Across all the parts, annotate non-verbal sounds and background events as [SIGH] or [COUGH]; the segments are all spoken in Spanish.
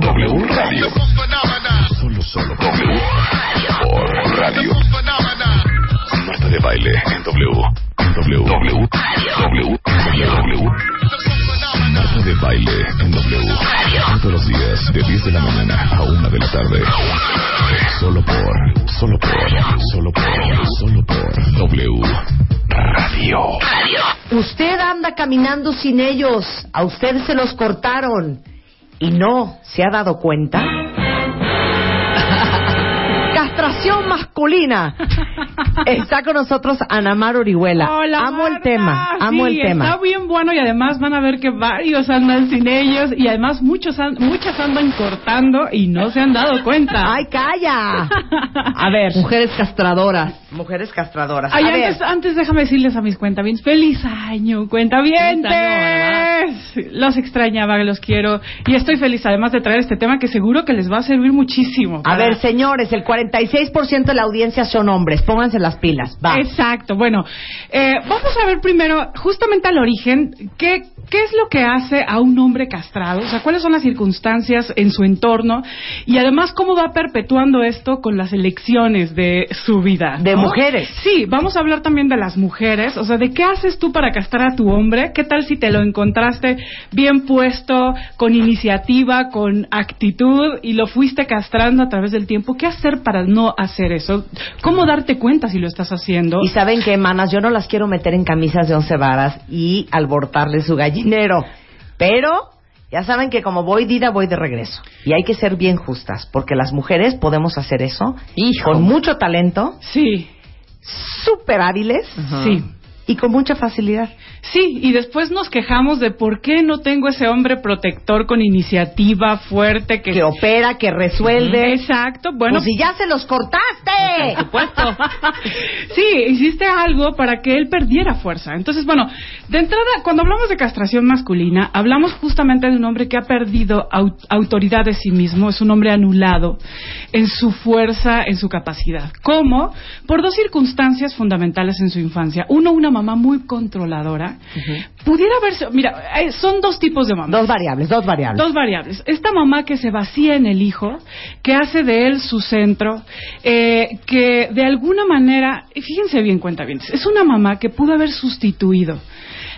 W Radio. Solo, solo W. Radio. Marta de baile en W. W. W. W. De baile en W. Todos los días, de 10 de la mañana a 1 de la tarde. Solo por, solo por, solo por, solo por W. Radio. Usted anda caminando sin ellos. A usted se los cortaron. Y no se ha dado cuenta. [LAUGHS] Castración masculina. [LAUGHS] Está con nosotros Anamar Orihuela. Hola, amo el tema, amo Sí, el tema. Está bien bueno y además van a ver que varios andan sin ellos y además muchos muchas andan cortando y no se han dado cuenta. ¡Ay, calla! [LAUGHS] A ver. Mujeres castradoras. Mujeres castradoras. Ay, a ver. antes, antes déjame decirles a mis cuentavientes, feliz año, cuentavientes. Los extrañaba, los quiero y estoy feliz además de traer este tema que seguro que les va a servir muchísimo. A ver, señores, el 46% de la audiencia son hombres. Pónganse las pilas. Va. Exacto. Bueno, eh, vamos a ver primero, justamente al origen, ¿qué, ¿qué es lo que hace a un hombre castrado? O sea, cuáles son las circunstancias en su entorno y además cómo va perpetuando esto con las elecciones de su vida. De ¿no? mujeres. Sí, vamos a hablar también de las mujeres. O sea, ¿de qué haces tú para castrar a tu hombre? ¿Qué tal si te lo encontraste bien puesto, con iniciativa, con actitud y lo fuiste castrando a través del tiempo? ¿Qué hacer para no hacer eso? ¿Cómo darte cuenta si lo estás haciendo? Y saben qué, manas, yo no las quiero meter en camisas de once varas y albortarle su gallinero. Pero ya saben que como voy de ida, voy de regreso. Y hay que ser bien justas, porque las mujeres podemos hacer eso con mucho talento, Sí, súper hábiles sí. Y con mucha facilidad. Sí, y después nos quejamos de por qué no tengo ese hombre protector con iniciativa fuerte que... Que opera, que resuelve. Exacto, bueno... Pues si ya se los cortaste. Por supuesto. sí, hiciste algo para que él perdiera fuerza. Entonces, bueno, de entrada, cuando hablamos de castración masculina, hablamos justamente de un hombre que ha perdido au- autoridad de sí mismo, es un hombre anulado en su fuerza, en su capacidad. ¿Cómo? Por dos circunstancias fundamentales en su infancia. Uno, una mamá muy controladora. Pudiera verse, mira, eh, son dos tipos de mamás. Dos variables, dos variables. Dos variables. Esta mamá que se vacía en el hijo, que hace de él su centro, eh, que de alguna manera, fíjense bien, cuenta bien, es una mamá que pudo haber sustituido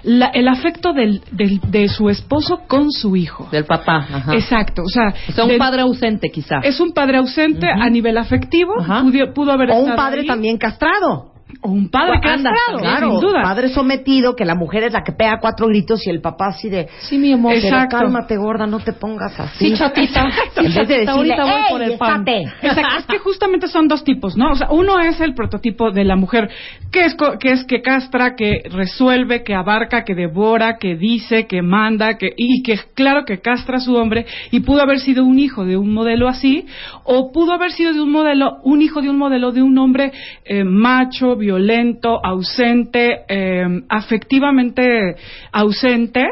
la- el afecto del, del- de su esposo con su hijo. Del papá. Ajá. Exacto, o sea, O sea, un del- padre ausente, quizá. es un padre ausente a nivel afectivo, pudo, pudo haber O un padre ahí. también castrado. O un padre Anda, castrado, claro, sin duda. padre sometido, que la mujer es la que pega cuatro gritos y el papá así de, Sí, mi amor. pero cálmate gorda, no te pongas así. Sí, chatita. [LAUGHS] En vez de decirle, ahorita voy "Ey, por el pan". estate". [LAUGHS] Exacto, es que justamente son dos tipos, ¿no? O sea, uno es el prototipo de la mujer, que es, co- que es que castra, que resuelve, que abarca, que devora, que dice, que manda, que, y que claro que castra a su hombre, y pudo haber sido un hijo de un modelo así, o pudo haber sido de un modelo, un hijo de un modelo de un hombre eh, macho, violento, ausente, eh, afectivamente ausente,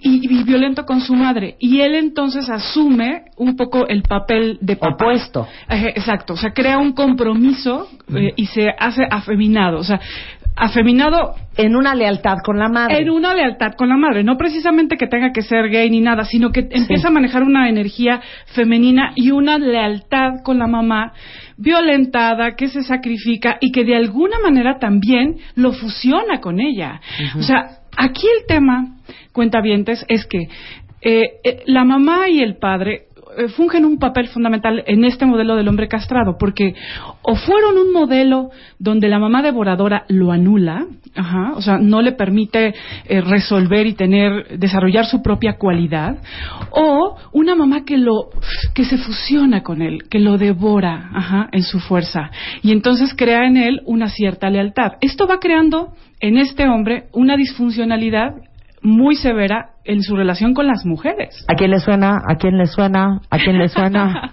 y, y violento con su madre. Y él entonces asume un poco el papel de papá. Opuesto. Exacto, o sea, crea un compromiso eh, y se hace afeminado, o sea, afeminado En una lealtad con la madre. en una lealtad con la madre, no precisamente que tenga que ser gay ni nada, sino que empieza a manejar una energía femenina y una lealtad con la mamá violentada, que se sacrifica y que de alguna manera también lo fusiona con ella. O sea, aquí el tema, cuentavientes, es que eh, eh, la mamá y el padre fungen un papel fundamental en este modelo del hombre castrado, porque o fueron un modelo donde la mamá devoradora lo anula, ajá, o sea, no le permite eh, resolver y tener, desarrollar su propia cualidad, o una mamá que lo, que se fusiona con él, que lo devora, ajá, en su fuerza, y entonces crea en él una cierta lealtad. Esto va creando en este hombre una disfuncionalidad muy severa en su relación con las mujeres. ¿A quién le suena? ¿A quién le suena? ¿A quién le suena?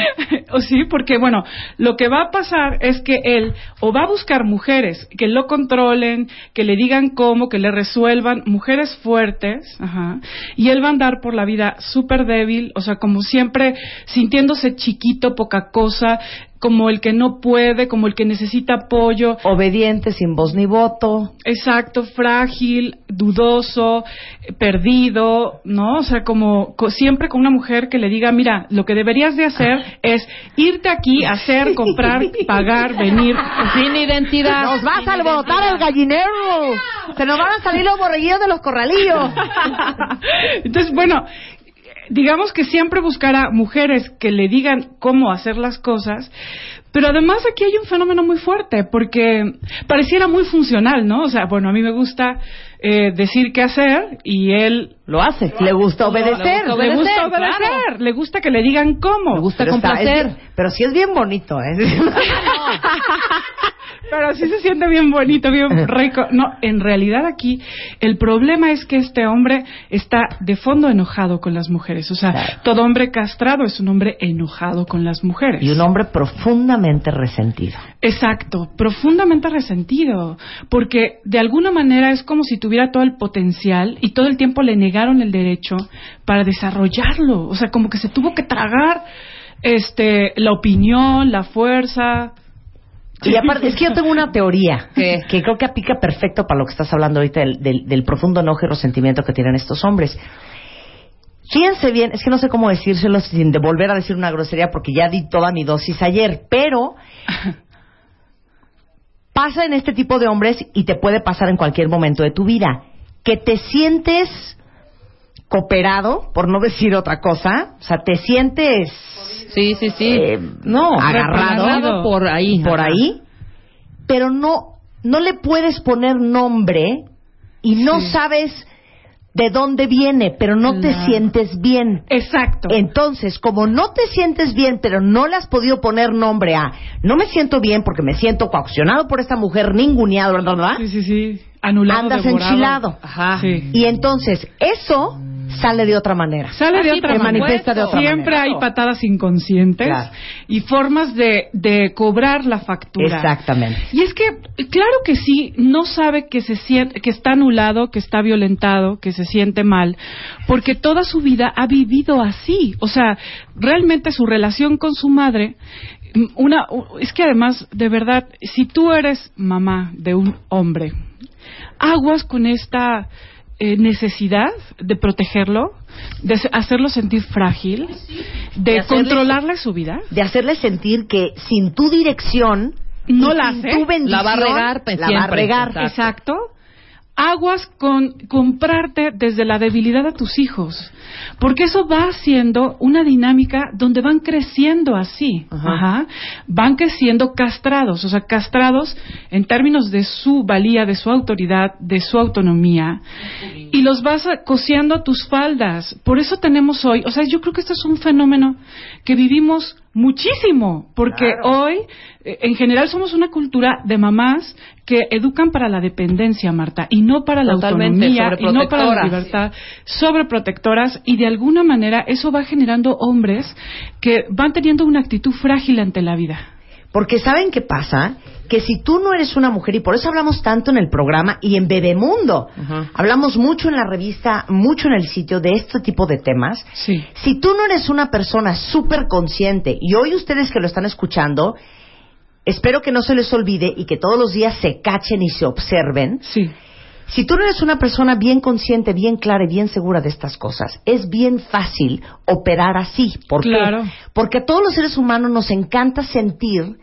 [LAUGHS] o sí, porque bueno, lo que va a pasar es que él o va a buscar mujeres que lo controlen, que le digan cómo, que le resuelvan, mujeres fuertes, ajá, y él va a andar por la vida súper débil, o sea, como siempre sintiéndose chiquito, poca cosa, como el que no puede, como el que necesita apoyo. Obediente, sin voz ni voto. Exacto, frágil, dudoso, eh, perdido, ¿no? O sea, como co- siempre con una mujer que le diga, mira, lo que deberías de hacer es irte aquí, hacer, comprar, [LAUGHS] pagar, venir. Sin identidad. ¡Nos vas a alborotar el gallinero! ¡Se nos van a salir los borreguillos de los corralillos! [LAUGHS] Entonces, bueno, digamos que siempre buscará mujeres que le digan cómo hacer las cosas, pero además aquí hay un fenómeno muy fuerte, porque pareciera muy funcional, ¿no? O sea, bueno, a mí me gusta eh, decir qué hacer y él Lo hace. Le gusta obedecer. le gusta Obedecer, obedecer, claro. le gusta que le digan cómo. Me gusta Pero, está- es complacer. bien- pero sí es bien bonito, ¿eh? [LAUGHS] [LAUGHS] Pero sí se siente bien bonito, bien [LAUGHS] rico. No, en realidad aquí el problema es que este hombre está de fondo enojado con las mujeres. O sea, Claro. todo hombre castrado es un hombre enojado con las mujeres. y un hombre profundamente resentido. Exacto, profundamente resentido, porque de alguna manera es como si tuviera todo el potencial y todo el tiempo le negaron el derecho para desarrollarlo, o sea, como que se tuvo que tragar este la opinión, la fuerza. Y aparte, es que yo tengo una teoría [LAUGHS] ¿Qué? que creo que aplica perfecto para lo que estás hablando ahorita del, del- del profundo enojo y resentimiento que tienen estos hombres. Fíjense bien, es que no sé cómo decírselo sin de volver a decir una grosería porque ya di toda mi dosis ayer, pero [LAUGHS] pasa en este tipo de hombres y te puede pasar en cualquier momento de tu vida, que te sientes cooperado, por no decir otra cosa, o sea, te sientes Sí, sí, sí. eh, no, agarrado agarrado por ahí. por Ajá. ahí, pero no, no le puedes poner nombre y no Sí. sabes de dónde viene, pero no te sientes bien. Exacto. Entonces, como no te sientes bien, pero no le has podido poner nombre a, no me siento bien porque me siento coaccionado por esta mujer, ninguneado, bla, Sí, sí, sí. Anulado. andas devorado. enchilado. Ajá. Sí. Y entonces, eso sale de otra manera. Sale de otra manera. manifiesta de otra Siempre manera. hay patadas inconscientes Claro. y formas de, de cobrar la factura. Exactamente. Y es que, claro que sí, no sabe que se siente, que está anulado, que está violentado, que se siente mal, porque toda su vida ha vivido así. O sea, realmente su relación con su madre, mm, una, es que además, de verdad, si tú eres mamá de un hombre, aguas con esta eh, necesidad de protegerlo, de hacerlo sentir frágil, de, De hacerle- controlarle su vida. De hacerle sentir que sin tu dirección, No la sin hace. tu bendición, La va a regar, pues, la va a regar. Exacto. Aguas con comprarte desde la debilidad a tus hijos, porque eso va haciendo una dinámica donde van creciendo así, Ajá. Ajá. van creciendo castrados, o sea, castrados en términos de su valía, de su autoridad, de su autonomía, y los vas cosiendo a tus faldas. Por eso tenemos hoy, o sea, yo creo que este es un fenómeno que vivimos muchísimo, porque Claro. hoy, eh, en general, somos una cultura de mamás que educan para la dependencia, Marta, y no para la Totalmente, autonomía, y no para la libertad, sobreprotectoras, y de alguna manera eso va generando hombres que van teniendo una actitud frágil ante la vida. Porque ¿saben qué pasa? Que si tú no eres una mujer, y por eso hablamos tanto en el programa y en Bebemundo, Ajá. hablamos mucho en la revista, mucho en el sitio de este tipo de temas, Sí. si tú no eres una persona súper consciente, y hoy ustedes que lo están escuchando, espero que no se les olvide y que todos los días se cachen y se observen, Sí. Si tú no eres una persona bien consciente, bien clara y bien segura de estas cosas, es bien fácil operar así. ¿Por qué? Claro. Porque a todos los seres humanos nos encanta sentir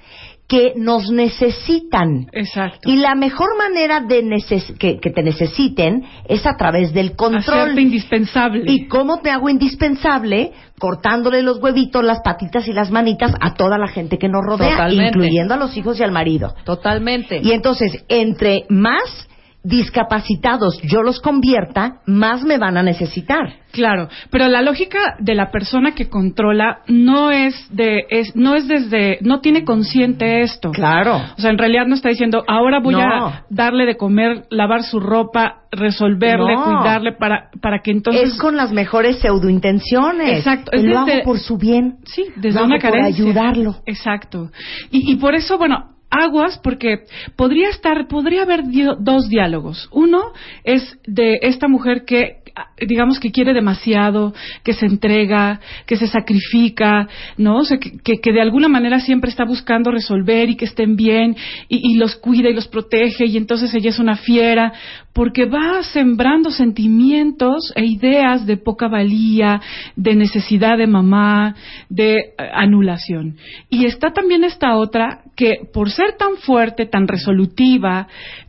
que nos necesitan. Exacto. Y la mejor manera de neces- que, que te necesiten es a través del control. Hacerte indispensable. ¿Y cómo te hago indispensable? Cortándole los huevitos, las patitas y las manitas a toda la gente que nos rodea, Totalmente. incluyendo a los hijos y al marido. Totalmente. Y entonces, entre más discapacitados yo los convierta, más me van a necesitar. Claro, pero la lógica de la persona que controla no es de es no es desde no tiene consciente esto. Claro. O sea, en realidad no está diciendo, ahora voy No. a darle de comer, lavar su ropa, resolverle, No. cuidarle para para que entonces es con las mejores pseudointenciones. Exacto, es Lo desde- hago por su bien. Sí, desde Lo una hago por carencia. ayudarlo. Exacto. Y, y por eso, bueno, aguas porque podría estar, podría haber dos diálogos. Uno es de esta mujer que digamos que quiere demasiado, que se entrega, que se sacrifica, ¿no? O sea, que, de alguna manera siempre está buscando resolver y que estén bien y, y los cuida y los protege y entonces ella es una fiera porque va sembrando sentimientos e ideas de poca valía, de necesidad de mamá, de eh, anulación. Y está también esta otra que por ser tan fuerte, tan resolutiva,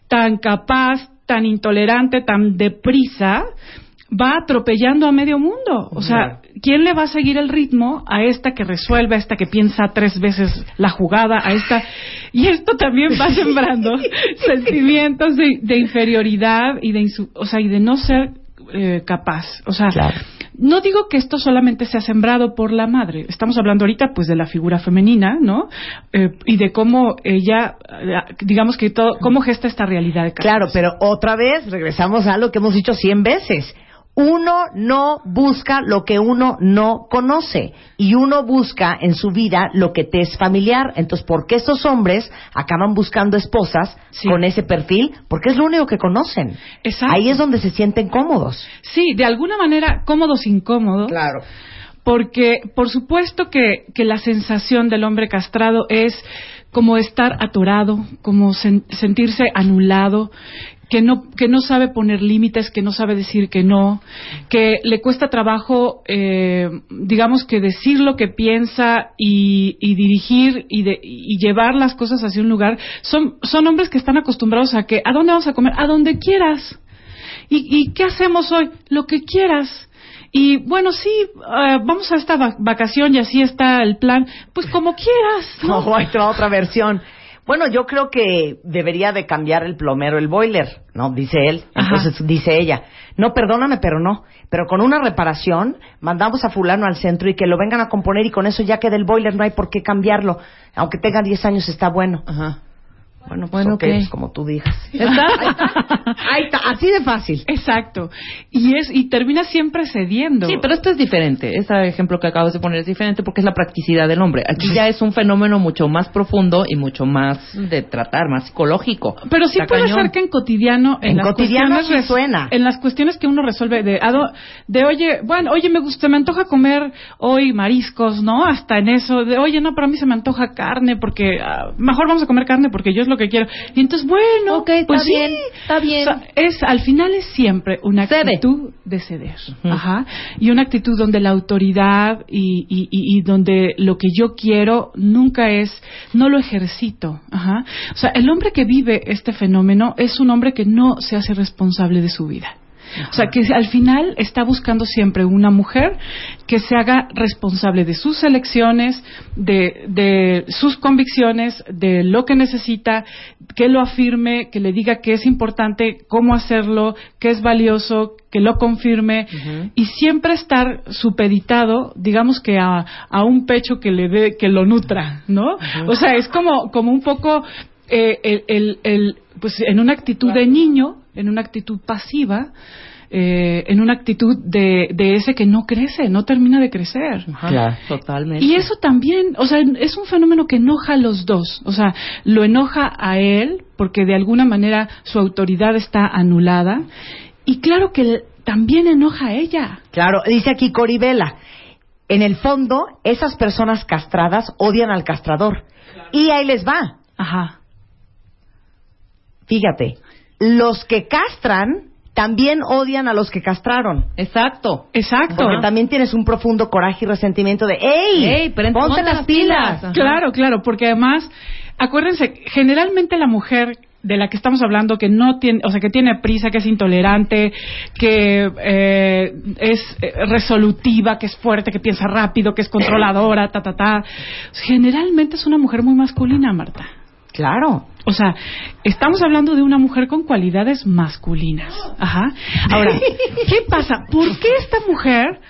tan capaz, tan intolerante, tan deprisa, va atropellando a medio mundo. O sea, ¿quién le va a seguir el ritmo a esta que resuelve, a esta que piensa tres veces la jugada, a esta... Y esto también va [LAUGHS] sembrando sentimientos de, de inferioridad y de, insu- o sea, y de no ser eh, capaz. O sea, Claro. no digo que esto solamente sea sembrado por la madre. Estamos hablando ahorita, pues, de la figura femenina, ¿no? Eh, y de cómo ella, eh, digamos que todo, cómo gesta esta realidad de Claro, pero otra vez regresamos a lo que hemos dicho cien veces. Uno no busca lo que uno no conoce y uno busca en su vida lo que te es familiar. Entonces, ¿por qué estos hombres acaban buscando esposas Sí. con ese perfil? Porque es lo único que conocen. Exacto. Ahí es donde se sienten cómodos. Sí, de alguna manera cómodos, incómodos. Claro. Porque, por supuesto que, que la sensación del hombre castrado es como estar atorado, como sen- sentirse anulado, que no, que no sabe poner límites, que no sabe decir que no, que le cuesta trabajo, eh, digamos que decir lo que piensa y, y dirigir y, de- y llevar las cosas hacia un lugar. Son, son hombres que están acostumbrados a que, ¿a dónde vamos a comer? A donde quieras. ¿Y, y qué hacemos hoy? Lo que quieras. Y bueno, sí, eh, vamos a esta va- vacación y así está el plan. Pues como quieras. ¿no? [LAUGHS] No, va otra versión. Bueno, yo creo que debería de cambiar el plomero el boiler, ¿no? Dice él. Ajá. Entonces dice ella, no, perdóname, pero no. Pero con una reparación, mandamos a fulano al centro y que lo vengan a componer y con eso ya queda el boiler, no hay por qué cambiarlo. Aunque tenga 10 años está bueno. Ajá. Bueno, pues Bueno, ok, ok. pues como tú digas. [LAUGHS] Ahí está, así de fácil. Exacto. Y es y termina siempre cediendo. Sí, pero esto es diferente. Ese ejemplo que acabas de poner es diferente porque es la practicidad del hombre. Aquí ya es un fenómeno mucho más profundo y mucho más de tratar, más psicológico. Pero sí Está puede cañón. ser que en cotidiano, en, En las cotidiano sí suena. en las cuestiones que uno resuelve de, a de oye, bueno, oye, me gusta, me antoja comer hoy mariscos, ¿no? Hasta en eso, de oye, no, para mí se me antoja carne porque ah, mejor vamos a comer carne porque yo es lo que quiero. Y entonces, bueno, Ok, está pues sí. bien, está bien. O sea, es al final es siempre una Cede. actitud de ceder, ajá, y una actitud donde la autoridad y, y, y- y donde lo que yo quiero nunca es, no lo ejercito, ajá. O sea, el hombre que vive este fenómeno es un hombre que no se hace responsable de su vida. O sea, que al final está buscando siempre una mujer que se haga responsable de sus elecciones, de, de sus convicciones, de lo que necesita, que lo afirme, que le diga que es importante, cómo hacerlo, que es valioso, que lo confirme. Y siempre estar supeditado, digamos que a, a un pecho que le dé, que lo nutra, ¿no? O sea, es como, como un poco eh, el, el- el- pues en una actitud de niño, en una actitud pasiva, eh, en una actitud de, de ese que no crece, no termina de crecer. Ajá, Claro. Totalmente. Y eso también, o sea, es un fenómeno que enoja a los dos. O sea, lo enoja a él porque de alguna manera su autoridad está anulada. Y claro que también enoja a ella. Claro, dice aquí Coribela. En el fondo, esas personas castradas odian al castrador. Y ahí les va. Ajá. Fíjate, los que castran también odian a los que castraron. Exacto. Exacto. Porque también tienes un profundo coraje y resentimiento de, ¡Ey! Ey, ponte, ponte las las pilas! Claro, claro, porque además acuérdense, generalmente la mujer de la que estamos hablando que no tiene, o sea, que tiene prisa, que es intolerante, que eh, es eh, resolutiva, que es fuerte, que piensa rápido, que es controladora, ta, ta, ta. Generalmente es una mujer muy masculina, Marta. Claro. O sea, estamos hablando de una mujer con cualidades masculinas. Ajá. Ahora, [LAUGHS] ¿qué pasa? ¿Por qué esta mujer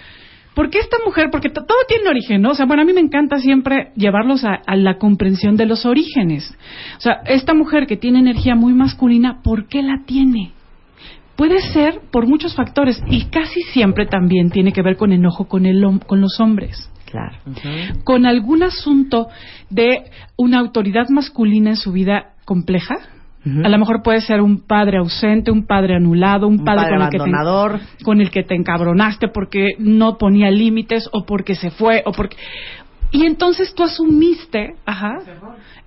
¿Por qué esta mujer? Porque todo tiene origen, ¿no? O sea, bueno, a mí me encanta siempre llevarlos a, a, la comprensión de los orígenes. O sea, esta mujer que tiene energía muy masculina, ¿por qué la tiene? Puede ser por muchos factores y casi siempre también tiene que ver con enojo con, el, con los hombres. Claro. Con algún asunto de una autoridad masculina en su vida compleja, a lo mejor puede ser un padre ausente, un padre anulado, un, Un padre, padre con, el que abandonador. te, con el que te encabronaste porque no ponía límites o porque se fue o porque y entonces tú asumiste, ajá,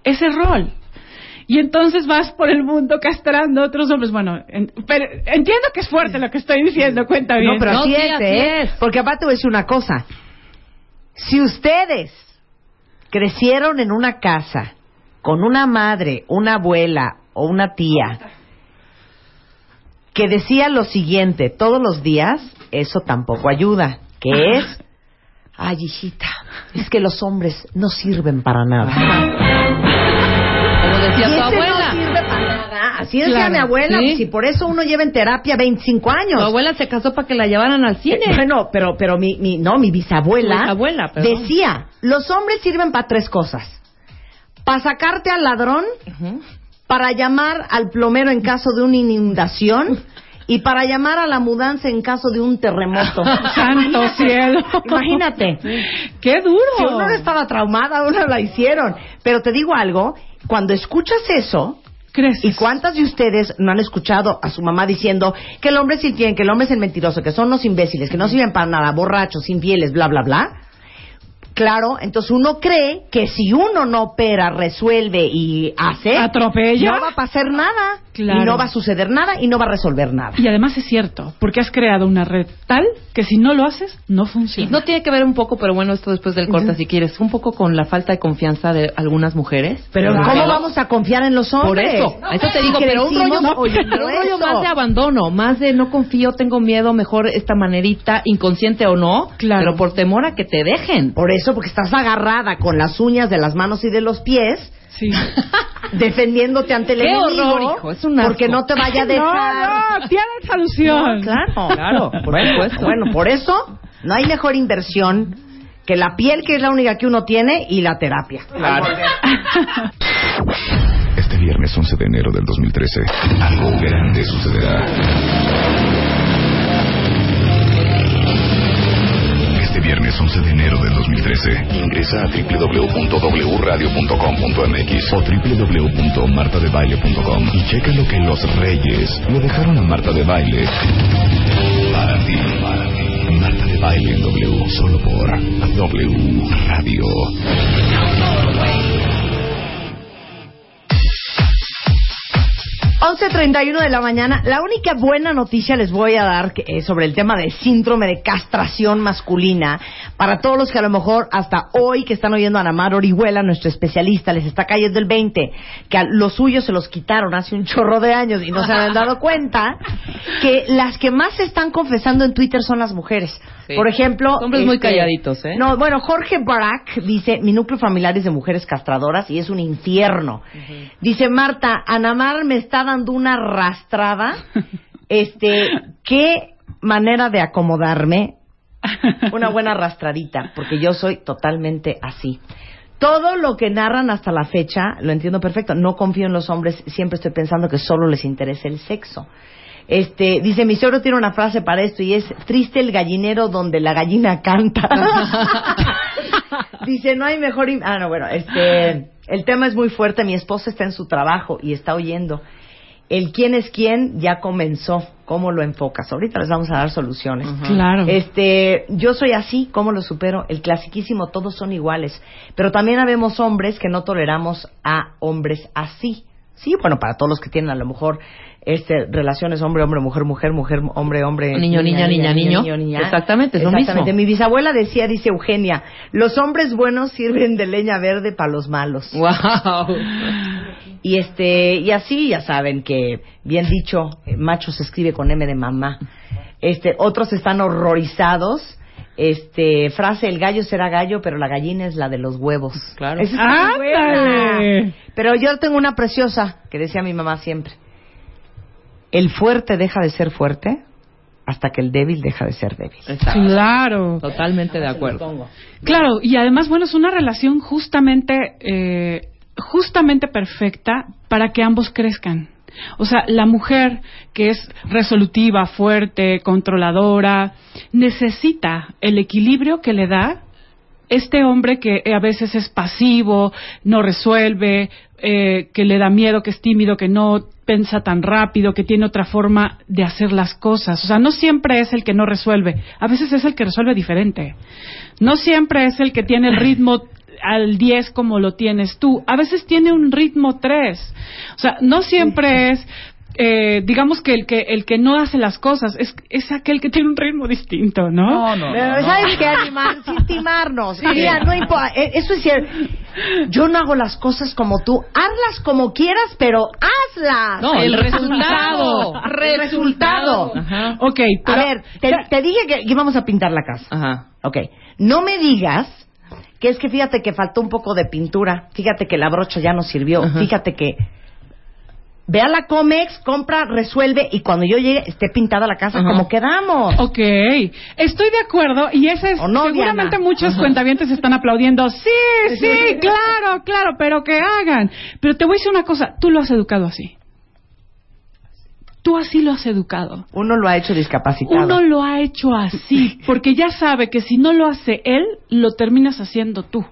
ese rol. Y entonces vas por el mundo castrando a otros hombres. Bueno, en- pero entiendo que es fuerte lo que estoy diciendo, cuenta bien. No, pero No, así sí, es, así ¿eh? es. Porque aparte voy a decir una cosa. Si ustedes crecieron en una casa con una madre, una abuela o una tía que decía lo siguiente todos los días, eso tampoco ayuda. Que es, ay hijita, es que los hombres no sirven para nada. Como decía tu abuela. no. Así decía Claro, mi abuela, sí. y por eso uno lleva en terapia 25 años. Tu abuela se casó para que la llevaran al cine. Eh, Bueno, pero, pero mi, mi, no, mi bisabuela, perdón. decía, los hombres sirven para tres cosas. Para sacarte al ladrón, para llamar al plomero en caso de una inundación y para llamar a la mudanza en caso de un terremoto. [LAUGHS] Santo cielo. Imagínate. Qué duro. Si uno no estaba traumada, uno la hicieron. Pero te digo algo, cuando escuchas eso, ¿Y cuántas de ustedes no han escuchado a su mamá diciendo que el hombre es infiel, que el hombre es el mentiroso, que son los imbéciles, que no sirven para nada, borrachos, infieles, bla, bla, bla? Claro, entonces uno cree que si uno no opera, resuelve y hace, Atropella. no va a pasar nada. Claro. Y no va a suceder nada y no va a resolver nada. Y además es cierto, porque has creado una red tal que si no lo haces, no funciona. No tiene que ver un poco, pero bueno, esto después del corte, si quieres, un poco con la falta de confianza de algunas mujeres. Pero Claro. ¿cómo vamos a confiar en los Por hombres? eso, eso te digo, pero un rollo, pero un rollo más de abandono, más de no confío, tengo miedo, mejor esta manerita, inconsciente o no, Claro. pero por temor a que te dejen. Por eso, porque estás agarrada con las uñas de las manos y de los pies, Sí. [LAUGHS] defendiéndote ante el Qué enemigo, horror, hijo, es un asco. porque no te vaya a [LAUGHS] No, dejar. no, tiene solución. No, claro, Claro, por bueno, supuesto. Bueno, por eso no hay mejor inversión que la piel, que es la única que uno tiene, y la terapia. Este viernes 11 de enero del 2013, algo grande sucederá. Viernes 11 de enero del 2013, ingresa a www.wradio.com.mx o www.martadebaile.com y checa lo que los reyes le dejaron a Marta de Baile. Para ti, para ti. Marta de Baile en W, solo por W Radio. 11.31 de la mañana. La única buena noticia les voy a dar es sobre el tema de síndrome de castración masculina. Para todos los que a lo mejor hasta hoy que están oyendo a Anamar Orihuela, nuestro especialista, les está cayendo el 20, que a los suyos se los quitaron hace un chorro de años y no se habían dado cuenta, que las que más se están confesando en Twitter son las mujeres. Sí. Por ejemplo... este, Hombres muy calladitos, ¿eh? No, bueno, Jorge Barak dice, mi núcleo familiar es de mujeres castradoras y es un infierno. Dice Marta, Anamar me está dando una arrastrada. [LAUGHS] este, qué manera de acomodarme. Una buena arrastradita, porque yo soy totalmente así. Todo lo que narran hasta la fecha lo entiendo perfecto. No confío en los hombres, siempre estoy pensando que solo les interesa el sexo. Este, dice, mi suegro tiene una frase para esto y es triste el gallinero donde la gallina canta. [LAUGHS] dice, no hay mejor... im- Ah, no, bueno, este, el tema es muy fuerte. Mi esposa está en su trabajo y está oyendo. El quién es quién ya comenzó. ¿Cómo lo enfocas? Ahorita les vamos a dar soluciones. Claro. Este, yo soy así, ¿cómo lo supero? El clasiquísimo, todos son iguales. Pero también habemos hombres que no toleramos a hombres así. Sí, bueno, para todos los que tienen a lo mejor este, relaciones hombre, hombre, mujer, mujer, mujer, hombre, hombre. Niño, niña, niña, niño. Exactamente, es lo mismo. Mi bisabuela decía, dice Eugenia, los hombres buenos sirven de leña verde para los malos. Wow. Y este, y así ya saben que, bien dicho, eh, macho se escribe con M de mamá. Este, otros están horrorizados. Este, frase, el gallo será gallo, pero la gallina es la de los huevos. [LAUGHS] Claro. Buena. Pero yo tengo una preciosa que decía mi mamá siempre. El fuerte deja de ser fuerte hasta que el débil deja de ser débil. Exacto. Claro. Totalmente de acuerdo. Claro, y además, bueno, es una relación justamente, eh, justamente perfecta para que ambos crezcan. O sea, la mujer que es resolutiva, fuerte, controladora, necesita el equilibrio que le da este hombre que eh, a veces es pasivo, no resuelve, eh, que le da miedo, que es tímido, que no piensa tan rápido, que tiene otra forma de hacer las cosas. O sea, no siempre es el que no resuelve, a veces es el que resuelve diferente. No siempre es el que tiene el ritmo al 10 como lo tienes tú, a veces tiene un ritmo 3. O sea, no siempre es eh, digamos que el que el que no hace las cosas es, es aquel que tiene un ritmo distinto, ¿no? Pero, ¿Sabes qué, animal? [LAUGHS] Sin timarnos. Mira, no importa. eh, Eso es cierto. Yo no hago las cosas como tú. Hazlas como quieras, pero hazlas. No, el resultado. El resultado. Ajá. Ok, pero A ver, te, te dije que íbamos a pintar la casa. Ajá. Ok. No me digas que es que fíjate que faltó un poco de pintura. Fíjate que la brocha ya no sirvió. Ajá. Fíjate que. Ve a la Comex, compra, resuelve y cuando yo llegue esté pintada la casa Ajá. como quedamos. Ok, estoy de acuerdo y ese es ¿O no, seguramente Diana? muchos cuentavientes están aplaudiendo. Sí, sí, claro, claro, pero que hagan. Pero te voy a decir una cosa, tú lo has educado así. Tú así lo has educado. Uno lo ha hecho discapacitado. Uno lo ha hecho así, porque ya sabe que si no lo hace él, lo terminas haciendo tú.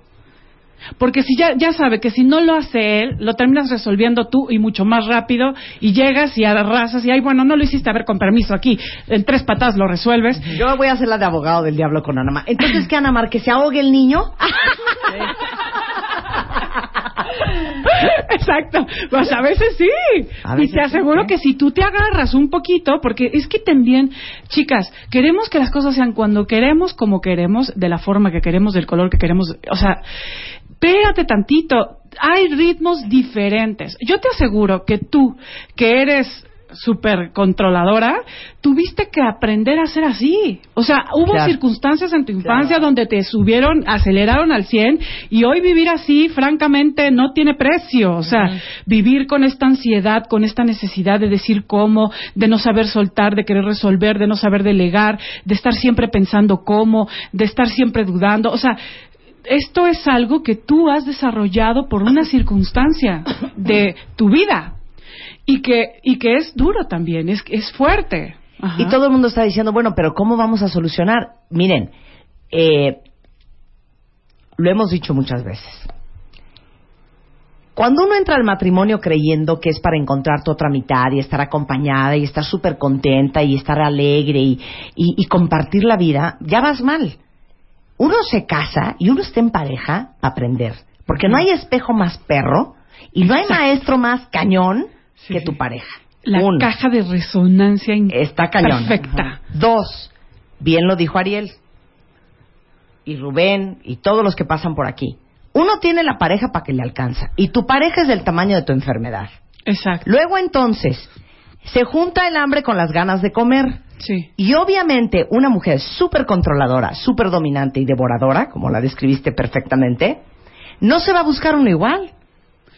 Porque si ya, ya sabe que si no lo hace él, lo terminas resolviendo tú y mucho más rápido y llegas y arrasas y ay, bueno, no lo hiciste, a ver, con permiso aquí, en tres patadas lo resuelves. Yo voy a hacer la de abogado del diablo con Ana Mar. Entonces, ¿qué, Ana Mar? ¿Que se ahogue el niño? [LAUGHS] [LAUGHS] Exacto, pues a veces sí. A y te sí, aseguro ¿eh? que si tú te agarras un poquito, porque es que también, chicas, queremos que las cosas sean cuando queremos, como queremos, de la forma que queremos, del color que queremos. O sea, espérate tantito. Hay ritmos diferentes. Yo te aseguro que tú, que eres súper controladora, tuviste que aprender a ser así. O sea, hubo Claro. circunstancias en tu infancia donde te subieron, aceleraron al 100 y hoy vivir así, francamente, no tiene precio. O sea, vivir con esta ansiedad, con esta necesidad de decir cómo, de no saber soltar, de querer resolver, de no saber delegar, de estar siempre pensando cómo, de estar siempre dudando. O sea, esto es algo que tú has desarrollado por una circunstancia de tu vida y que y que es duro también, es es fuerte. Ajá. Y todo el mundo está diciendo, bueno, pero ¿cómo vamos a solucionar? Miren, eh, lo hemos dicho muchas veces. Cuando uno entra al matrimonio creyendo que es para encontrar tu otra mitad y estar acompañada y estar súper contenta y estar alegre y, y- y compartir la vida, ya vas mal. Uno se casa y uno está en pareja a aprender. Porque no hay espejo más perro y no hay maestro más cañón Sí, que sí. tu pareja. la Uno. caja de resonancia Está cañón. perfecta. Dos, bien lo dijo Ariel y Rubén y todos los que pasan por aquí. Uno tiene la pareja para que le alcanza y tu pareja es del tamaño de tu enfermedad. Exacto. Luego entonces se junta el hambre con las ganas de comer. Sí. Y obviamente una mujer súper controladora, súper dominante y devoradora, como la describiste perfectamente, no se va a buscar uno igual.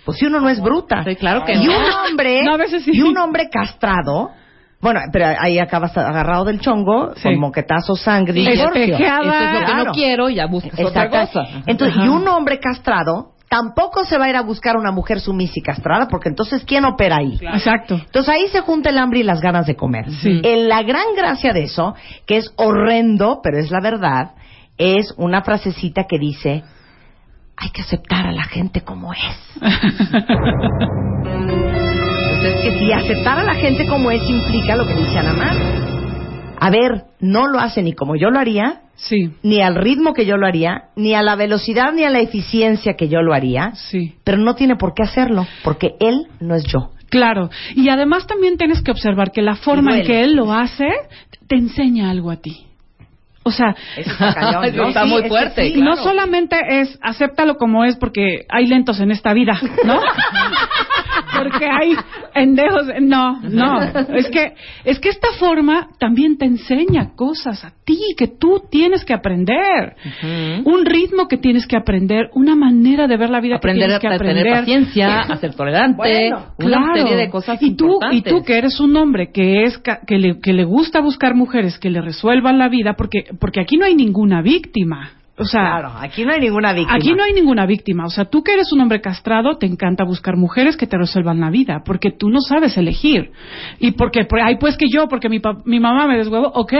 Pues si uno no es bruta. Sí, claro que y no. un hombre, No, a veces sí. y un hombre castrado, bueno, pero ahí acabas agarrado del chongo, Sí. con moquetazo, sangre y Sí, divorcio. espejeada. Esto es lo que Claro. no quiero, ya buscas otra cosa. Entonces, Ajá. y un hombre castrado tampoco se va a ir a buscar una mujer sumisa y castrada, porque entonces ¿quién opera ahí? Exacto. Entonces ahí se junta el hambre y las ganas de comer. Sí. Eh, la gran gracia de eso, que es horrendo, pero es la verdad, es una frasecita que dice, hay que aceptar a la gente como es. [LAUGHS] Entonces, que si aceptar a la gente como es implica lo que dice Ana Mar. a ver, no lo hace ni como yo lo haría, Sí, ni al ritmo que yo lo haría, ni a la velocidad ni a la eficiencia que yo lo haría, sí. pero no tiene por qué hacerlo, porque él no es yo. Claro, y además también tienes que observar que la forma en que él lo hace te enseña algo a ti. O sea, Eso está cañón, Eso [LAUGHS] ¿no? está Sí, muy fuerte. sí. no solamente es acéptalo como es porque hay lentos en esta vida, ¿no? [LAUGHS] porque hay endejos, no, no, es que es que esta forma también te enseña cosas a ti que tú tienes que aprender, un ritmo que tienes que aprender, una manera de ver la vida aprender que tienes que tener aprender. paciencia, [LAUGHS] a ser tolerante, Bueno, una Claro. serie de cosas y tú y tú que eres un hombre que es que le, que le gusta buscar mujeres que le resuelvan la vida porque porque aquí no hay ninguna víctima o sea Claro, aquí no hay ninguna víctima. Aquí no hay ninguna víctima. O sea, tú que eres un hombre castrado, te encanta buscar mujeres que te resuelvan la vida, porque tú no sabes elegir. Y porque, por- ay, pues que yo, porque mi, pa- mi mamá me deshuevo, ok,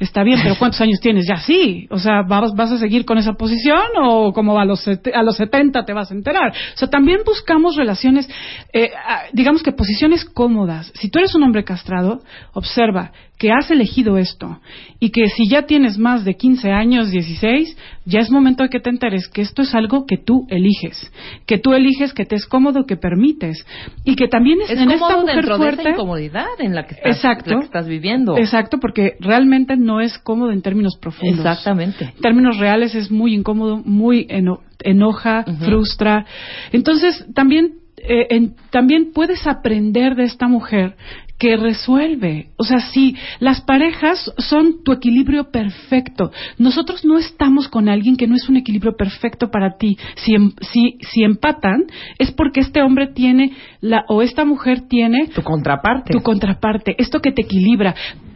está bien, pero ¿cuántos años tienes? Ya sí. O sea, ¿vas, vas a seguir con esa posición o como a los, a los 70 te vas a enterar? O sea, también buscamos relaciones, eh, digamos que posiciones cómodas. Si tú eres un hombre castrado, observa que has elegido esto y que si ya tienes más de 15 años, 16, ya es momento de que te enteres que esto es algo que tú eliges, que tú eliges, que te es cómodo, que permites y que también es, es en esta mujer dentro de esa fuerte. incomodidad en la que estás, Exacto. la que estás viviendo. Exacto, porque realmente no es cómodo en términos profundos. Exactamente. En términos reales es muy incómodo, muy eno- enoja, frustra. Entonces, también, eh, en- también puedes aprender de esta mujer que resuelve. O sea, si las parejas son tu equilibrio perfecto, nosotros no estamos con alguien que no es un equilibrio perfecto para ti. Si, em- si, si empatan, es porque este hombre tiene la, o esta mujer tiene Tu contraparte. tu contraparte, esto que te equilibra.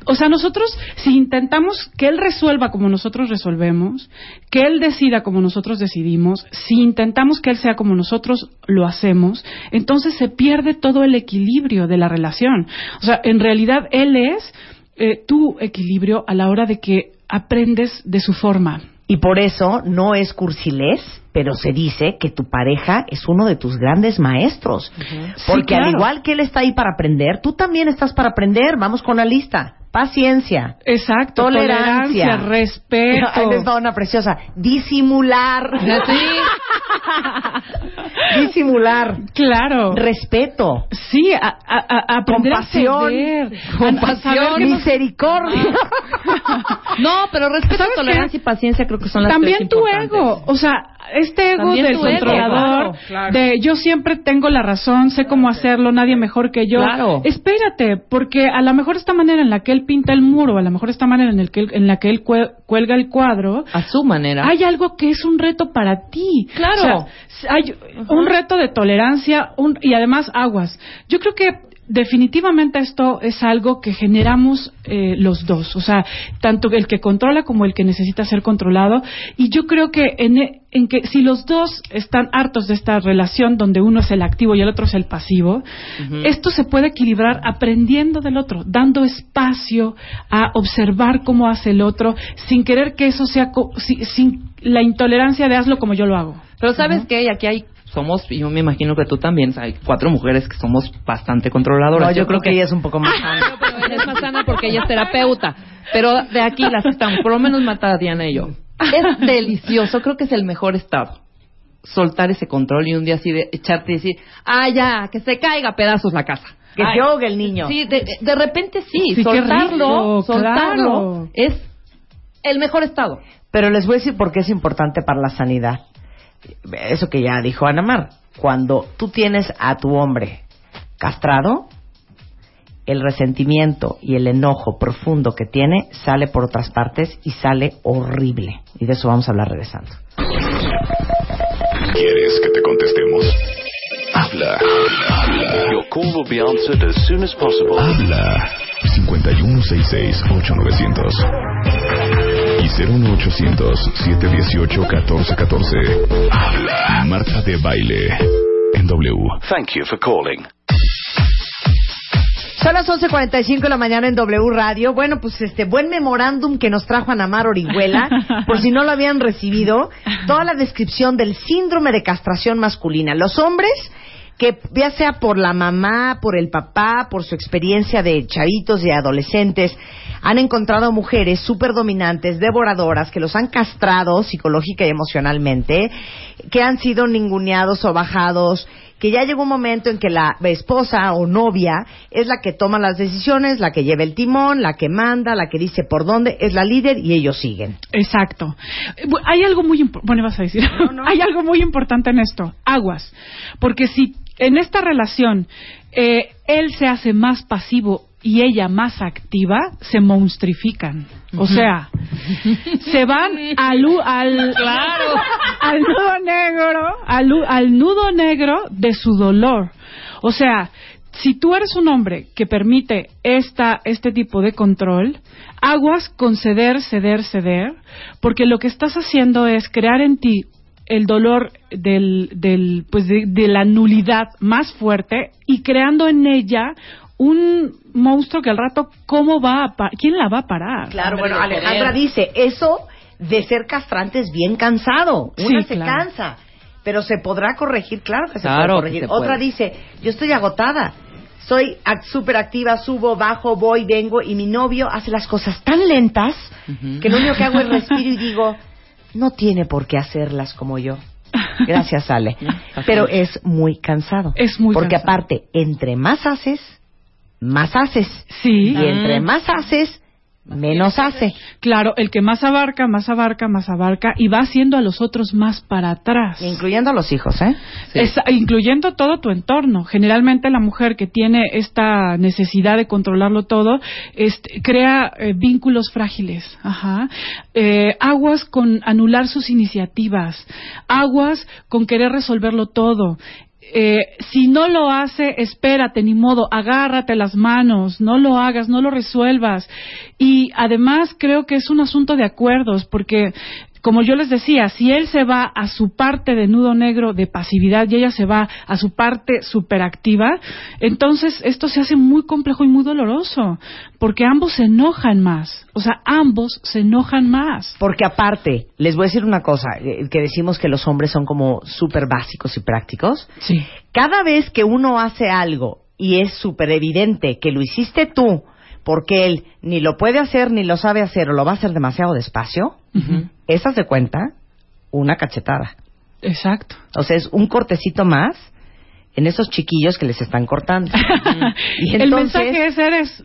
O sea, nosotros, si intentamos que él resuelva como nosotros resolvemos, que él decida como nosotros decidimos, si intentamos que él sea como nosotros lo hacemos, entonces se pierde todo el equilibrio de la relación. O sea, en realidad él es eh, tu equilibrio a la hora de que aprendes de su forma. Y por eso no es cursilés, pero se dice que tu pareja es uno de tus grandes maestros. Porque Sí, al igual que él está ahí para aprender, tú también estás para aprender. Vamos con la lista. Paciencia. Exacto. Tolerancia. Tolerancia, respeto. Ahí les va una preciosa. Disimular. [LAUGHS] Disimular. Claro. Respeto. Sí, a, a- a- aprender Compasión. a. Compasión. A saber que no- [LAUGHS] Misericordia. [LAUGHS] No, pero respeto, tolerancia y paciencia creo que son las También tres tu ego, o sea, este ego También del ego, controlador, claro, claro. de yo siempre tengo la razón, sé cómo hacerlo, nadie mejor que yo. Claro. Espérate, porque a lo mejor esta manera en la que él pinta el muro, a lo mejor esta manera en, el que él- en la que él cue- cuelga el cuadro, A su manera. hay algo que es un reto para ti. Claro. O sea, hay un reto de tolerancia un- y además aguas. Yo creo que definitivamente esto es algo que generamos eh, los dos, o sea, tanto el que controla como el que necesita ser controlado. Y yo creo que en, e- en que si los dos están hartos de esta relación donde uno es el activo y el otro es el pasivo, esto se puede equilibrar aprendiendo del otro, dando espacio a observar cómo hace el otro, sin querer que eso sea, co- si- sin la intolerancia de hazlo como yo lo hago. Pero sabes qué, y aquí hay somos, y yo me imagino que tú también, hay cuatro mujeres que somos bastante controladoras. No, yo creo que ella es un poco más sana. Pero ella es más sana porque ella es terapeuta. Pero de aquí las estamos, por lo menos mata a Diana y yo. Es delicioso, creo que es el mejor estado. Soltar ese control y un día así de echarte y decir, ah, ya, que se caiga a pedazos la casa. Que Ay, se ahogue el niño. Sí, de, de repente sí, Sí, soltarlo, rico, soltarlo claro. es el mejor estado. Pero les voy a decir por qué es importante para la sanidad. Eso que ya dijo Ana Mar. Cuando tú tienes a tu hombre castrado, el resentimiento y el enojo profundo que tiene sale por otras partes y sale horrible. Y de eso vamos a hablar regresando. ¿Quieres que te contestemos? Habla. Habla. Your call will be answered as soon as possible. Habla. 5166-8900. Y 01800-718-1414. Habla. Marta de Baile. En W. Thank you for calling. Son las 11.45 de la mañana en W Radio. Bueno, pues este buen memorándum que nos trajo Anamar Orihuela, por si no lo habían recibido, toda la descripción del síndrome de castración masculina. Los hombres que ya sea por la mamá, por el papá, por su experiencia de chavitos y adolescentes, han encontrado mujeres súper dominantes, devoradoras, que los han castrado psicológica y emocionalmente, que han sido ninguneados o bajados, que ya llegó un momento en que la esposa o novia es la que toma las decisiones, la que lleva el timón, la que manda, la que dice por dónde, es la líder y ellos siguen. Exacto. Eh, Hay algo muy bueno, vas a decir. [LAUGHS] Hay algo muy importante en esto. Aguas. Porque si en esta relación eh, él se hace más pasivo y ella más activa, se monstrifican. O sea, [LAUGHS] se van al, al, [LAUGHS] al nudo negro, al, nudo negro de su dolor. O sea, si tú eres un hombre que permite esta, este tipo de control, aguas con ceder, ceder, ceder, porque lo que estás haciendo es crear en ti el dolor del, del pues de, de la nulidad más fuerte y creando en ella un monstruo que al rato cómo va a pa- quién la va a parar Claro, Hombre bueno, Alejandra dice, eso de ser castrante es bien cansado. Una Sí, se claro. cansa, pero se podrá corregir, claro que se Claro puede corregir. se puede. Otra dice, yo estoy agotada. Soy ac- súper activa, subo, bajo, voy, vengo, y mi novio hace las cosas tan lentas que lo único que hago es respiro y digo, no tiene por qué hacerlas como yo. Gracias, Ale. [LAUGHS] Pero es muy cansado. Es muy Porque cansado. aparte, entre más haces, más haces. sí Y entre más haces, menos hace. claro el que más abarca más abarca más abarca y va haciendo a los otros más para atrás Incluyendo a los hijos, ¿eh? Sí. Es- incluyendo todo tu entorno. Generalmente la mujer que tiene esta necesidad de controlarlo todo este, crea eh, vínculos frágiles. Ajá. Eh, aguas con anular sus iniciativas. Aguas con querer resolverlo todo. Eh, si no lo hace, espérate, ni modo, agárrate las manos, no lo hagas, no lo resuelvas. Y además creo que es un asunto de acuerdos, porque como yo les decía, si él se va a su parte de nudo negro de pasividad y ella se va a su parte superactiva, entonces esto se hace muy complejo y muy doloroso, porque ambos se enojan más. O sea, ambos se enojan más. Porque aparte, les voy a decir una cosa, eh, que decimos que los hombres son como súper básicos y prácticos. Sí. Cada vez que uno hace algo y es súper evidente que lo hiciste tú, porque él ni lo puede hacer, ni lo sabe hacer, o lo va a hacer demasiado despacio, esas de cuenta una cachetada. Exacto. O sea, es un cortecito más en esos chiquillos que les están cortando. [LAUGHS] y El mensaje es eres,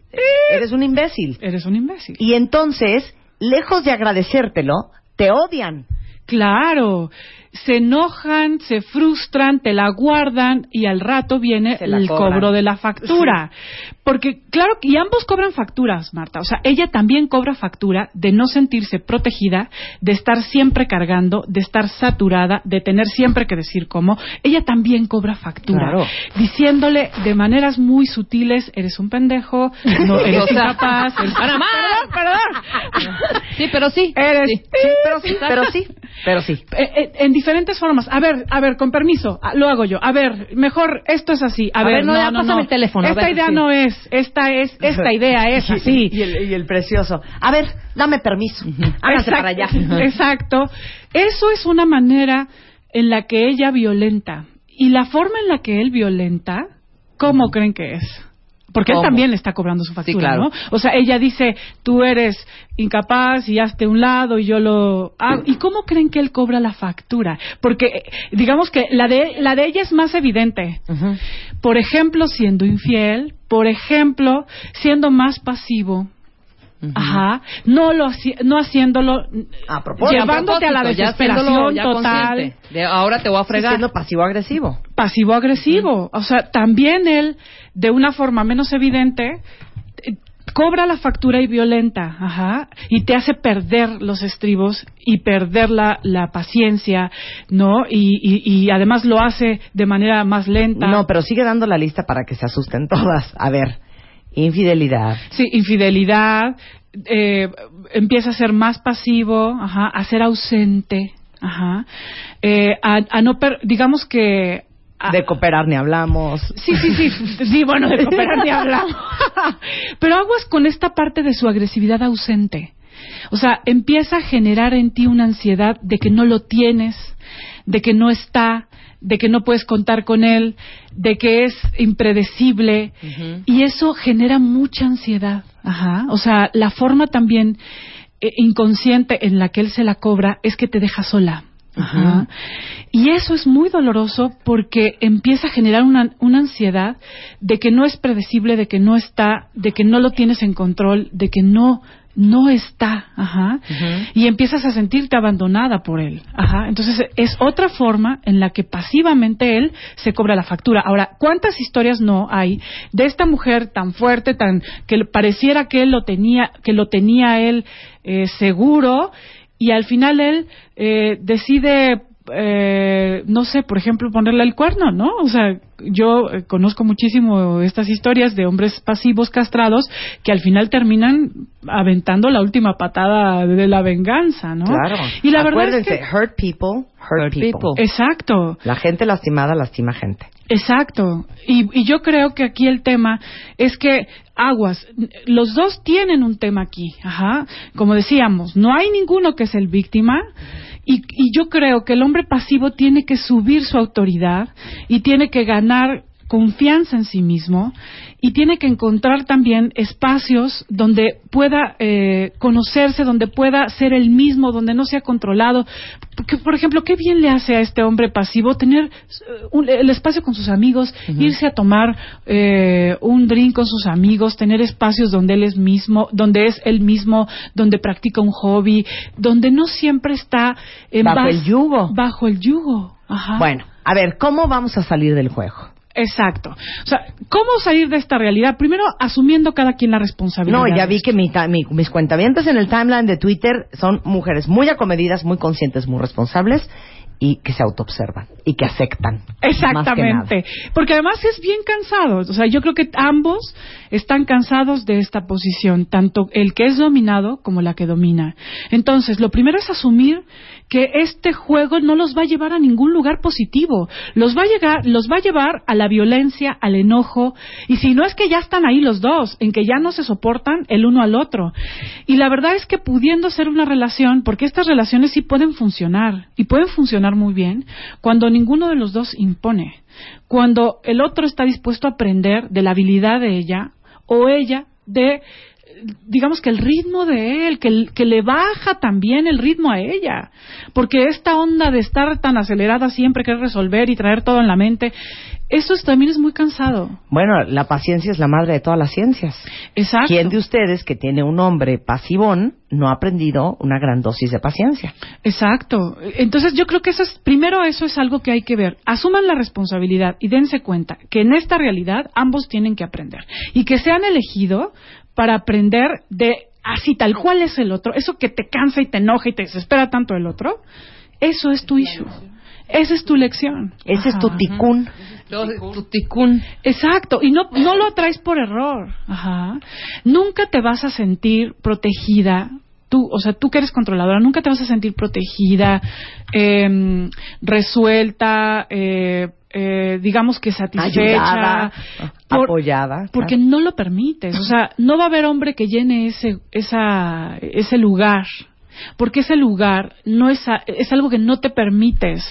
eres un imbécil. eres un imbécil. Y entonces, lejos de agradecértelo, te odian. Claro, se enojan, se frustran, te la guardan y al rato viene el cobran. cobro de la factura. Porque, claro, y ambos cobran facturas, Marta. O sea, ella también cobra factura de no sentirse protegida, de estar siempre cargando, de estar saturada, de tener siempre que decir cómo. Ella también cobra factura. Claro. Diciéndole de maneras muy sutiles, eres un pendejo, no [LAUGHS] eres incapaz. eres- ¡Para más! Perdón, perdón. Sí, pero sí. Eres Sí. Sí, pero sí, pero sí, pero sí. Eh, eh, en diferentes formas. A ver, a ver, con permiso, ah, lo hago yo. A ver, mejor esto es así. A, A ver, ver, no, no, no, no. el teléfono, Esta ver, idea sí. no es, esta es, [LAUGHS] esta idea es así. Y el, y el precioso. A ver, dame permiso. Hágase para allá. [LAUGHS] Exacto. Eso es una manera en la que ella violenta. Y la forma en la que él violenta, ¿cómo creen que es? Porque él también le está cobrando su factura, claro. ¿no? O sea, ella dice, tú eres incapaz y hazte un lado y yo lo hago. ¿Y cómo creen que él cobra la factura? Porque, eh, digamos que la de, la de ella es más evidente. Por ejemplo, siendo infiel, por ejemplo, siendo más pasivo. Ajá, no lo no haciéndolo A propósito. llevándote a la propósito, ya desesperación haciéndolo ya total. De ahora te voy a fregar. siendo pasivo-agresivo. pasivo-agresivo. O sea, también él, de una forma menos evidente, eh, cobra la factura y violenta, ajá, y te hace perder los estribos y perder la, la paciencia, ¿no? Y, y, y además lo hace de manera más lenta. No, pero sigue dando la lista para que se asusten todas. A ver, infidelidad. Sí, infidelidad, eh, empieza a ser más pasivo, ajá, a ser ausente, ajá, eh, a, a no, per- digamos que... a- De cooperar ni hablamos. Sí, sí, sí, sí, bueno, de cooperar ni hablamos. [LAUGHS] Pero aguas con esta parte de su agresividad ausente. O sea, empieza a generar en ti una ansiedad de que no lo tienes, de que no está, de que no puedes contar con él, de que es impredecible. Y eso genera mucha ansiedad. Ajá. O sea, la forma también eh, inconsciente en la que él se la cobra es que te deja sola. Ajá. Y eso es muy doloroso porque empieza a generar una, una ansiedad de que no es predecible, de que no está, de que no lo tienes en control, de que no no está, ajá, y empiezas a sentirte abandonada por él, ajá. Entonces es otra forma en la que pasivamente él se cobra la factura. Ahora, ¿cuántas historias no hay de esta mujer tan fuerte, tan que pareciera que él lo tenía, que lo tenía él eh, seguro y al final él eh, decide eh, no sé, por ejemplo, ponerle el cuerno, ¿no? O sea, yo eh, conozco muchísimo estas historias de hombres pasivos castrados que al final terminan aventando la última patada de la venganza, ¿no? Claro. Y la Acuérdense, verdad es que... hurt people, hurt, Hurt people. people. Exacto. La gente lastimada lastima gente. Exacto. Y, y yo creo que aquí el tema es que aguas, los dos tienen un tema aquí, ajá. Como decíamos, no hay ninguno que es el víctima. Y, y yo creo que el hombre pasivo tiene que subir su autoridad y tiene que ganar confianza en sí mismo y tiene que encontrar también espacios donde pueda eh, conocerse, donde pueda ser el mismo, donde no sea controlado. Porque, por ejemplo, qué bien le hace a este hombre pasivo tener eh, un- el espacio con sus amigos, irse a tomar eh, un drink con sus amigos, tener espacios donde él es mismo, donde es él mismo, donde practica un hobby, donde no siempre está en Bajo bas- el yugo. Bajo el yugo. Ajá. Bueno, a ver, ¿cómo vamos a salir del juego? Exacto. O sea, ¿cómo salir de esta realidad? Primero, asumiendo cada quien la responsabilidad. No, ya vi que mi mi- mis cuentavientes en el timeline de Twitter son mujeres muy acomedidas, muy conscientes, muy responsables y que se autoobservan y que aceptan. Exactamente. Porque además es bien cansado. O sea, yo creo que ambos están cansados de esta posición, tanto el que es dominado como la que domina. Entonces, lo primero es asumir que este juego no los va a llevar a ningún lugar positivo. Los va a llegar, los va a llevar a la violencia, al enojo, y si no es que ya están ahí los dos, en que ya no se soportan el uno al otro. Y la verdad es que pudiendo ser una relación, porque estas relaciones sí pueden funcionar, y pueden funcionar muy bien, cuando ninguno de los dos impone, cuando el otro está dispuesto a aprender de la habilidad de ella o ella de digamos que el ritmo de él, que, que le baja también el ritmo a ella, porque esta onda de estar tan acelerada siempre, querer resolver y traer todo en la mente, eso es- también es muy cansado. Bueno, la paciencia es la madre de todas las ciencias. Exacto. ¿Quién de ustedes que tiene un hombre pasivón no ha aprendido una gran dosis de paciencia? Exacto. Entonces yo creo que eso es, primero eso es algo que hay que ver. Asuman la responsabilidad y dense cuenta que en esta realidad ambos tienen que aprender y que se han elegido para aprender de así tal cual es el otro, eso que te cansa y te enoja y te desespera tanto el otro, eso es tu issue. Esa es tu lección. Ese es tu ticún. Tu ticún. Exacto, y no, no lo traes por error. Ajá. Nunca te vas a sentir protegida. Tú, o sea, tú que eres controladora, nunca te vas a sentir protegida, em, resuelta, eh, eh, digamos que satisfecha, Ayudada, por- apoyada. porque claro. no lo permites. O sea, no va a haber hombre que llene ese, esa, ese lugar. Porque ese lugar no es, a- es algo que no te permites,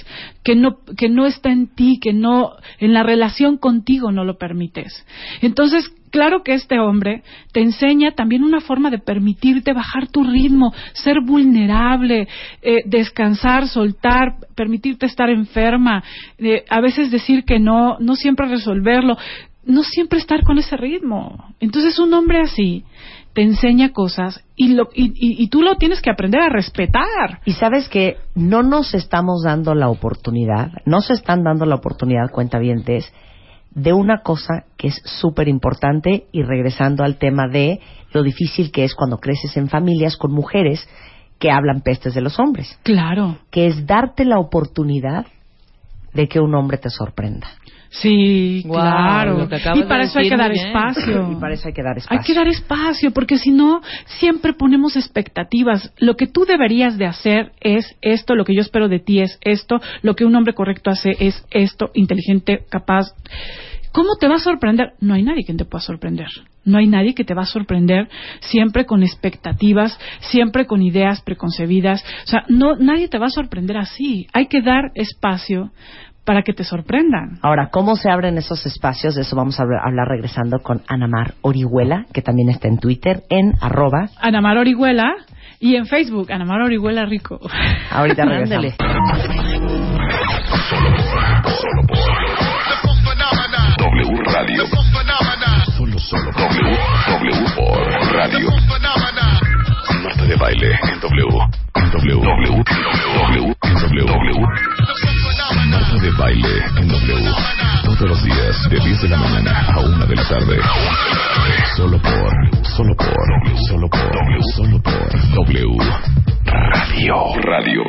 que no, que no está en ti, que no, en la relación contigo no lo permites. Entonces, claro que este hombre te enseña también una forma de permitirte bajar tu ritmo, ser vulnerable, eh, descansar, soltar, permitirte estar enferma, eh, a veces decir que no, no siempre resolverlo no siempre estar con ese ritmo. Entonces un hombre así te enseña cosas y, lo, y, y- y tú lo tienes que aprender a respetar. Y sabes que no nos estamos dando la oportunidad, no se están dando la oportunidad, cuentavientes, de una cosa que es súper importante y regresando al tema de lo difícil que es cuando creces en familias con mujeres que hablan pestes de los hombres, Claro. que es darte la oportunidad de que un hombre te sorprenda. Sí, claro. acabas Y para de eso hay que dar bien. espacio. [CLEARS THROAT] Y para eso hay que dar espacio. Hay que dar espacio, porque si no, siempre ponemos expectativas. Lo que tú deberías de hacer es esto, lo que yo espero de ti es esto, lo que un hombre correcto hace es esto, inteligente, capaz. ¿Cómo te va a sorprender? No hay nadie que te pueda sorprender. No hay nadie que te va a sorprender siempre con expectativas, siempre con ideas preconcebidas. O sea, no, nadie te va a sorprender así. Hay que dar espacio para que te sorprendan. Ahora, ¿cómo se abren esos espacios? De eso vamos a hablar- regresando con Anamar Orihuela, que también está en Twitter, en arroba. Anamar Orihuela y en Facebook, Anamar Orihuela Rico. Ahorita [LAUGHS] regresamos. W Radio. Solo, solo W. W por Radio. Marta de baile en W. En W. W. W. W. Marta de baile en W. Todos los días de 10 de la mañana a 1 de la tarde. Solo por. Solo por. Solo por. Solo por W. Radio. Radio.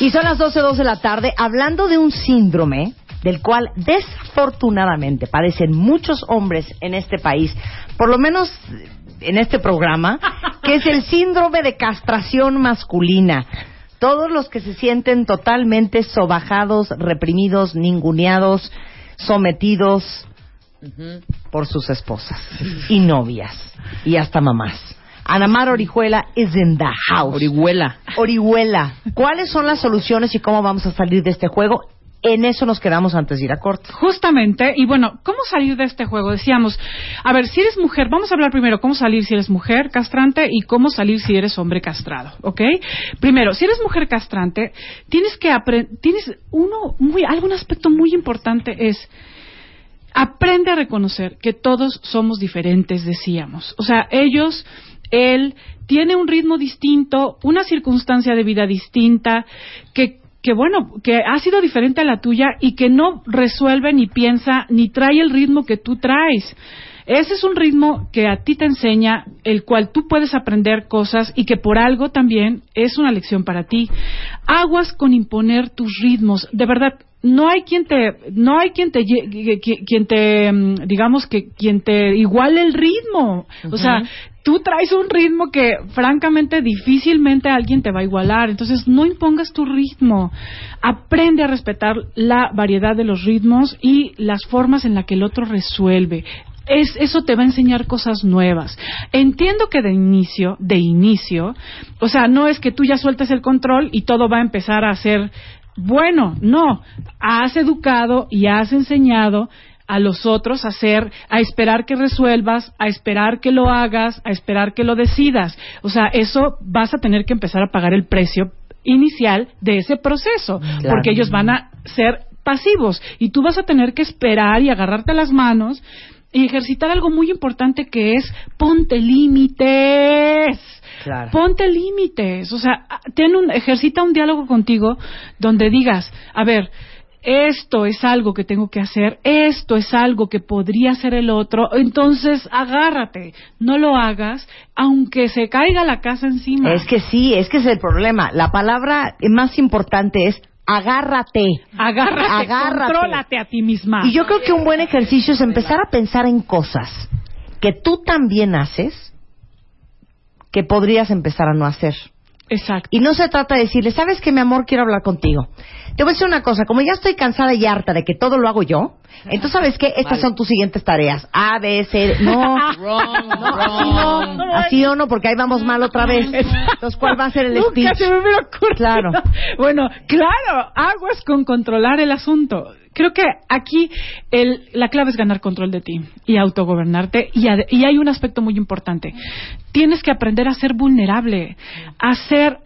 Y son las 12.02 de la tarde hablando de un síndrome del cual desafortunadamente padecen muchos hombres en este país, por lo menos en este programa, que es el síndrome de castración masculina. Todos los que se sienten totalmente sobajados, reprimidos, ninguneados, sometidos por sus esposas y novias y hasta mamás. Anamar Orihuela is in the house. Orihuela. Orihuela, ¿cuáles son las soluciones y cómo vamos a salir de este juego? En eso nos quedamos antes de ir a corte. Justamente, y bueno, ¿cómo salir de este juego? Decíamos, a ver, si eres mujer, vamos a hablar primero cómo salir si eres mujer castrante y cómo salir si eres hombre castrado, ¿ok? Primero, si eres mujer castrante, tienes que aprender, tienes uno, muy, algún aspecto muy importante es, aprende a reconocer que todos somos diferentes, decíamos. O sea, ellos, él, tiene un ritmo distinto, una circunstancia de vida distinta, que, que bueno, que ha sido diferente a la tuya y que no resuelve ni piensa ni trae el ritmo que tú traes. Ese es un ritmo que a ti te enseña, el cual tú puedes aprender cosas y que por algo también es una lección para ti. Aguas con imponer tus ritmos. De verdad, no hay quien te, no hay quien te, quien te, mm, digamos que quien te iguale el ritmo. O sea, tú traes un ritmo que francamente difícilmente alguien te va a igualar. Entonces, no impongas tu ritmo. Aprende a respetar la variedad de los ritmos y las formas en las que el otro resuelve. Es, eso te va a enseñar cosas nuevas. Entiendo que de inicio, de inicio, o sea, no es que tú ya sueltes el control y todo va a empezar a ser bueno, no. Has educado y has enseñado a los otros a hacer, a esperar que resuelvas, a esperar que lo hagas, a esperar que lo decidas. O sea, eso vas a tener que empezar a pagar el precio inicial de ese proceso, porque ellos van a ser pasivos y tú vas a tener que esperar y agarrarte las manos y ejercitar algo muy importante que es ponte límites. Claro. Ponte límites, o sea, ten un, ejercita un diálogo contigo donde digas, a ver, esto es algo que tengo que hacer, esto es algo que podría hacer el otro, entonces agárrate, no lo hagas, aunque se caiga la casa encima. Es que sí, es que es el problema. La palabra más importante es agárrate. agárrate, agárrate. contrólate a ti misma. Y yo creo que un buen ejercicio es empezar a pensar en cosas que tú también haces que podrías empezar a no hacer. Exacto. Y no se trata de decirle, ¿sabes qué, mi amor? Quiero hablar contigo. Te voy a decir una cosa, como ya estoy cansada y harta de que todo lo hago yo, entonces, ¿sabes qué? Estas son tus siguientes tareas. A, B, C, no. [LAUGHS] Wrong, No, así no, así o no, porque ahí vamos mal otra vez. [LAUGHS] Entonces, ¿cuál va a ser el Nunca speech? se me. Claro. Bueno, claro, aguas con controlar el asunto. Creo que aquí el, la clave es ganar control de ti y autogobernarte. Y, ade- y hay un aspecto muy importante. Tienes que aprender a ser vulnerable, a ser,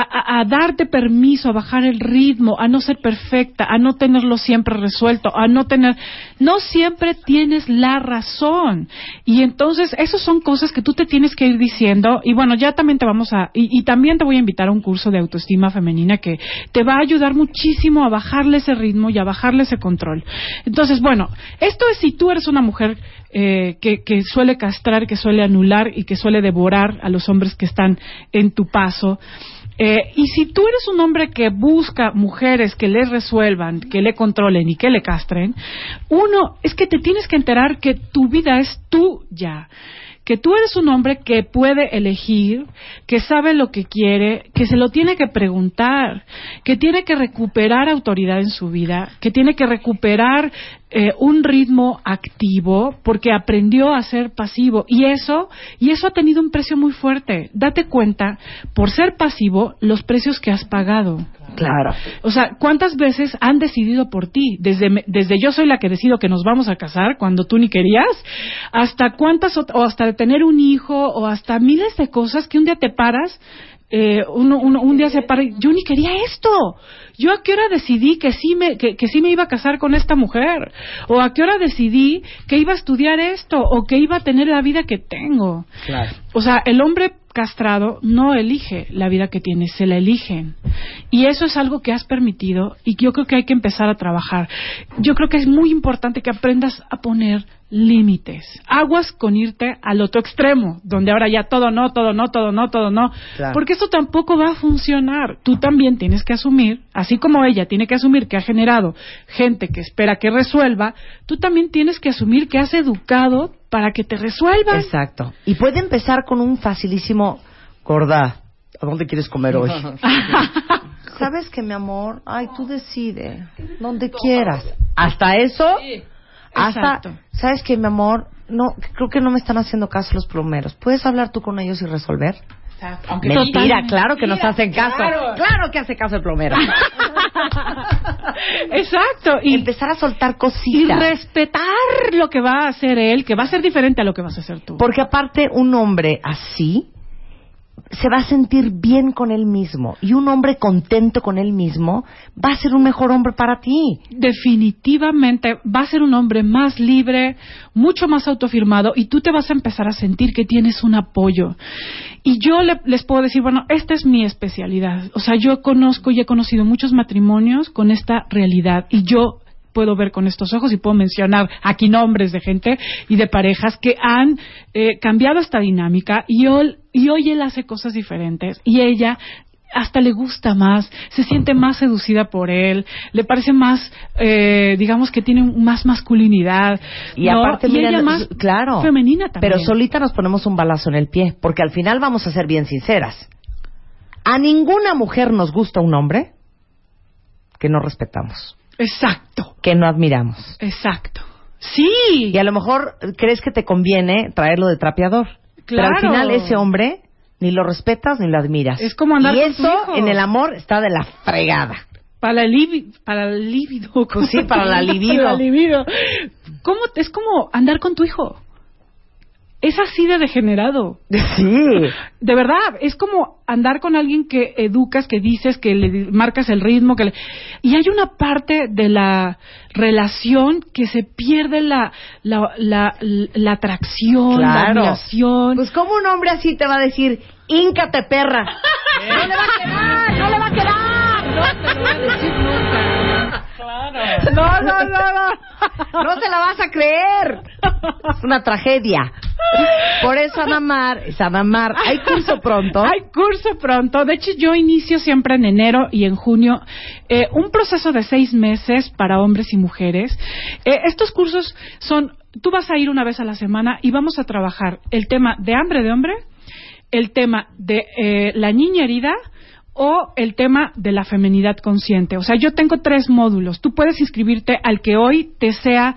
a, a- darte permiso, a bajar el ritmo, a no ser perfecta, a no tenerlo siempre resuelto, a no tener, no siempre tienes la razón. Y entonces, esas son cosas que tú te tienes que ir diciendo. Y bueno, ya también te vamos a, y, y también te voy a invitar a un curso de autoestima femenina que te va a ayudar muchísimo a bajarle ese ritmo y a bajarle ese control. Entonces, bueno, esto es si tú eres una mujer eh, que, que suele castrar, que suele anular y que suele devorar a los hombres que están en tu paso. Eh, y si tú eres un hombre que busca mujeres que le resuelvan, que le controlen y que le castren, uno es que te tienes que enterar que tu vida es tuya que tú eres un hombre que puede elegir, que sabe lo que quiere, que se lo tiene que preguntar, que tiene que recuperar autoridad en su vida, que tiene que recuperar eh, un ritmo activo porque aprendió a ser pasivo y eso y eso ha tenido un precio muy fuerte. Date cuenta por ser pasivo los precios que has pagado. Claro. O sea, ¿cuántas veces han decidido por ti? Desde, desde yo soy la que decido que nos vamos a casar cuando tú ni querías, hasta cuántas, o hasta tener un hijo, o hasta miles de cosas que un día te paras, eh, uno, uno- un día se para y yo ni quería esto. Yo a qué hora decidí que sí me, que, que sí me iba a casar con esta mujer, o a qué hora decidí que iba a estudiar esto, o que iba a tener la vida que tengo. Claro. O sea, el hombre castrado no elige la vida que tiene, se la eligen. Y eso es algo que has permitido y que yo creo que hay que empezar a trabajar. Yo creo que es muy importante que aprendas a poner límites. Aguas con irte al otro extremo, donde ahora ya todo no, todo no, todo no, todo no. Claro. Porque eso tampoco va a funcionar. Tú también tienes que asumir, así como ella tiene que asumir que ha generado gente que espera que resuelva, tú también tienes que asumir que has educado para que te resuelvan. Exacto. Y puede empezar con un facilísimo gorda. ¿A dónde quieres comer hoy? [LAUGHS] [LAUGHS] ¿Sabes que mi amor? Ay, tú decide. Donde quieras. Hasta eso. Hasta, Exacto. ¿sabes que mi amor? No, creo que no me están haciendo caso los plomeros. ¿Puedes hablar tú con ellos y resolver? Aunque Mentira, Totalmente. claro que nos hacen caso. claro. Claro que hace caso el plomero. [LAUGHS] Exacto. Y, Empezar a soltar y cositas. respetar lo que va a hacer él, que va a ser diferente a lo que vas a hacer tú. Porque aparte un hombre así se va a sentir bien con él mismo y un hombre contento con él mismo va a ser un mejor hombre para ti. Definitivamente va a ser un hombre más libre, mucho más autoafirmado y tú te vas a empezar a sentir que tienes un apoyo. Y yo le- les puedo decir, bueno, esta es mi especialidad. O sea, yo conozco y he conocido muchos matrimonios con esta realidad y yo puedo ver con estos ojos y puedo mencionar aquí nombres de gente y de parejas que han eh, cambiado esta dinámica y hoy, y hoy él hace cosas diferentes y ella hasta le gusta más, se siente más seducida por él, le parece más, eh, digamos que tiene más masculinidad. Y ¿no? aparte, y mira, ella más claro, femenina también. pero solita nos ponemos un balazo en el pie, porque al final vamos a ser bien sinceras. A ninguna mujer nos gusta un hombre que no respetamos, Exacto, que no admiramos. exacto. Sí. Y a lo mejor crees que te conviene traerlo de trapeador. Pero al Claro. final ese hombre ni lo respetas ni lo admiras. Es como andar y con tu eso en el amor está de la fregada. Para el, para. Pues sí, para la libido. Para la libido. ¿Cómo? Es como andar con tu hijo. Es así de degenerado. [LAUGHS] Sí. De verdad, es como andar con alguien que educas, que dices, que le marcas el ritmo, que le... y hay una parte de la relación que se pierde la la, la, la atracción, la Claro. admiración. Pues como un hombre así te va a decir, íncate perra. [LAUGHS] No le va a quedar, no le va a quedar. No te lo voy a decir No, no, no, no. No te la vas a creer. Es una tragedia. Por eso es Anamar. Hay curso pronto. Hay curso pronto. De hecho, yo inicio siempre en enero y en junio eh, un proceso de seis meses para hombres y mujeres. Eh, estos cursos son, tú vas a ir una vez a la semana y vamos a trabajar el tema de hambre de hombre, el tema de eh, la niña herida o el tema de la feminidad consciente. O sea, yo tengo tres módulos. Tú puedes inscribirte al que hoy te sea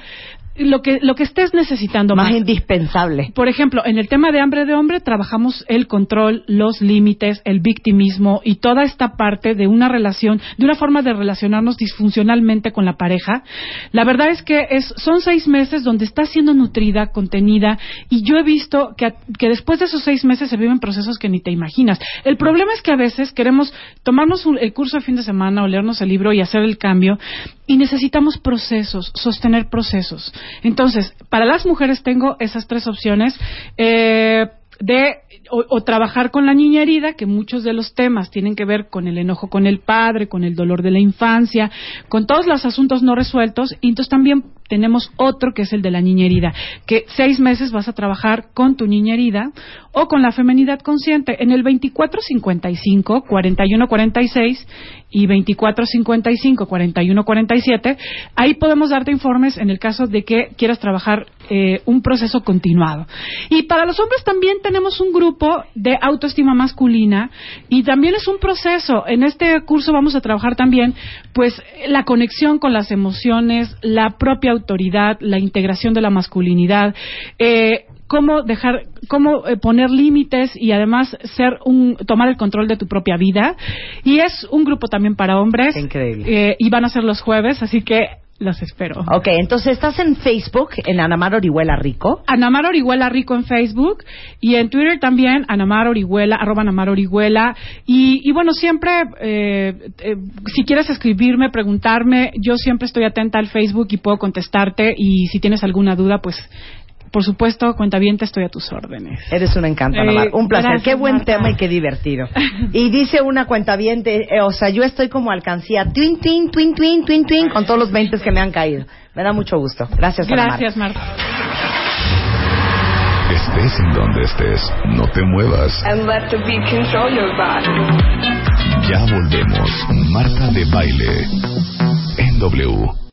lo que, lo que estés necesitando Más más. indispensable. Por ejemplo, en el tema de hambre de hombre trabajamos el control, los límites, el victimismo y toda esta parte de una relación, de una forma de relacionarnos disfuncionalmente con la pareja. La verdad es que es, son seis meses donde está siendo nutrida, contenida y yo he visto que, que después de esos seis meses se viven procesos que ni te imaginas. El problema es que a veces queremos tomarnos un- el curso de fin de semana o leernos el libro y hacer el cambio y necesitamos procesos, sostener procesos. Entonces, para las mujeres tengo esas tres opciones. Eh, de o, o trabajar con la niña herida, que muchos de los temas tienen que ver con el enojo con el padre, con el dolor de la infancia, con todos los asuntos no resueltos, y entonces también tenemos otro que es el de la niña herida, que seis meses vas a trabajar con tu niña herida o con la femenidad consciente. En el 2455 4146 y 2455 4147 ahí podemos darte informes en el caso de que quieras trabajar eh, un proceso continuado. Y para los hombres también tenemos un grupo de autoestima masculina y también es un proceso. En este curso vamos a trabajar también pues la conexión con las emociones la propia autoridad la integración de la masculinidad eh, cómo dejar, cómo eh, poner límites y además ser un, tomar el control de tu propia vida. Y es un grupo también para hombres. Increíble. Eh, y van a ser los jueves, así que los espero. Ok, entonces estás en Facebook, en Anamar Orihuela Rico. Anamar Orihuela Rico en Facebook y en Twitter también Anamar Orihuela, arroba Anamar Orihuela. Y, y bueno, siempre, eh, eh, si quieres escribirme, preguntarme, yo siempre estoy atenta al Facebook y puedo contestarte. Y si tienes alguna duda, pues por supuesto, cuentaviente, estoy a tus órdenes. Eres un encanto, Eh, Anamar. Un placer. gracias, qué buen Marta. tema y qué divertido. [LAUGHS] Y dice una cuentaviente, eh, o sea, yo estoy como alcancía, twin, twin, twin, twin, twin, twin, con todos los 20 que me han caído. Me da mucho gusto. Gracias. Gracias, Marta. Estés en donde estés, no te muevas. and let the beat control your body. Ya volvemos. Marta de baile. En W.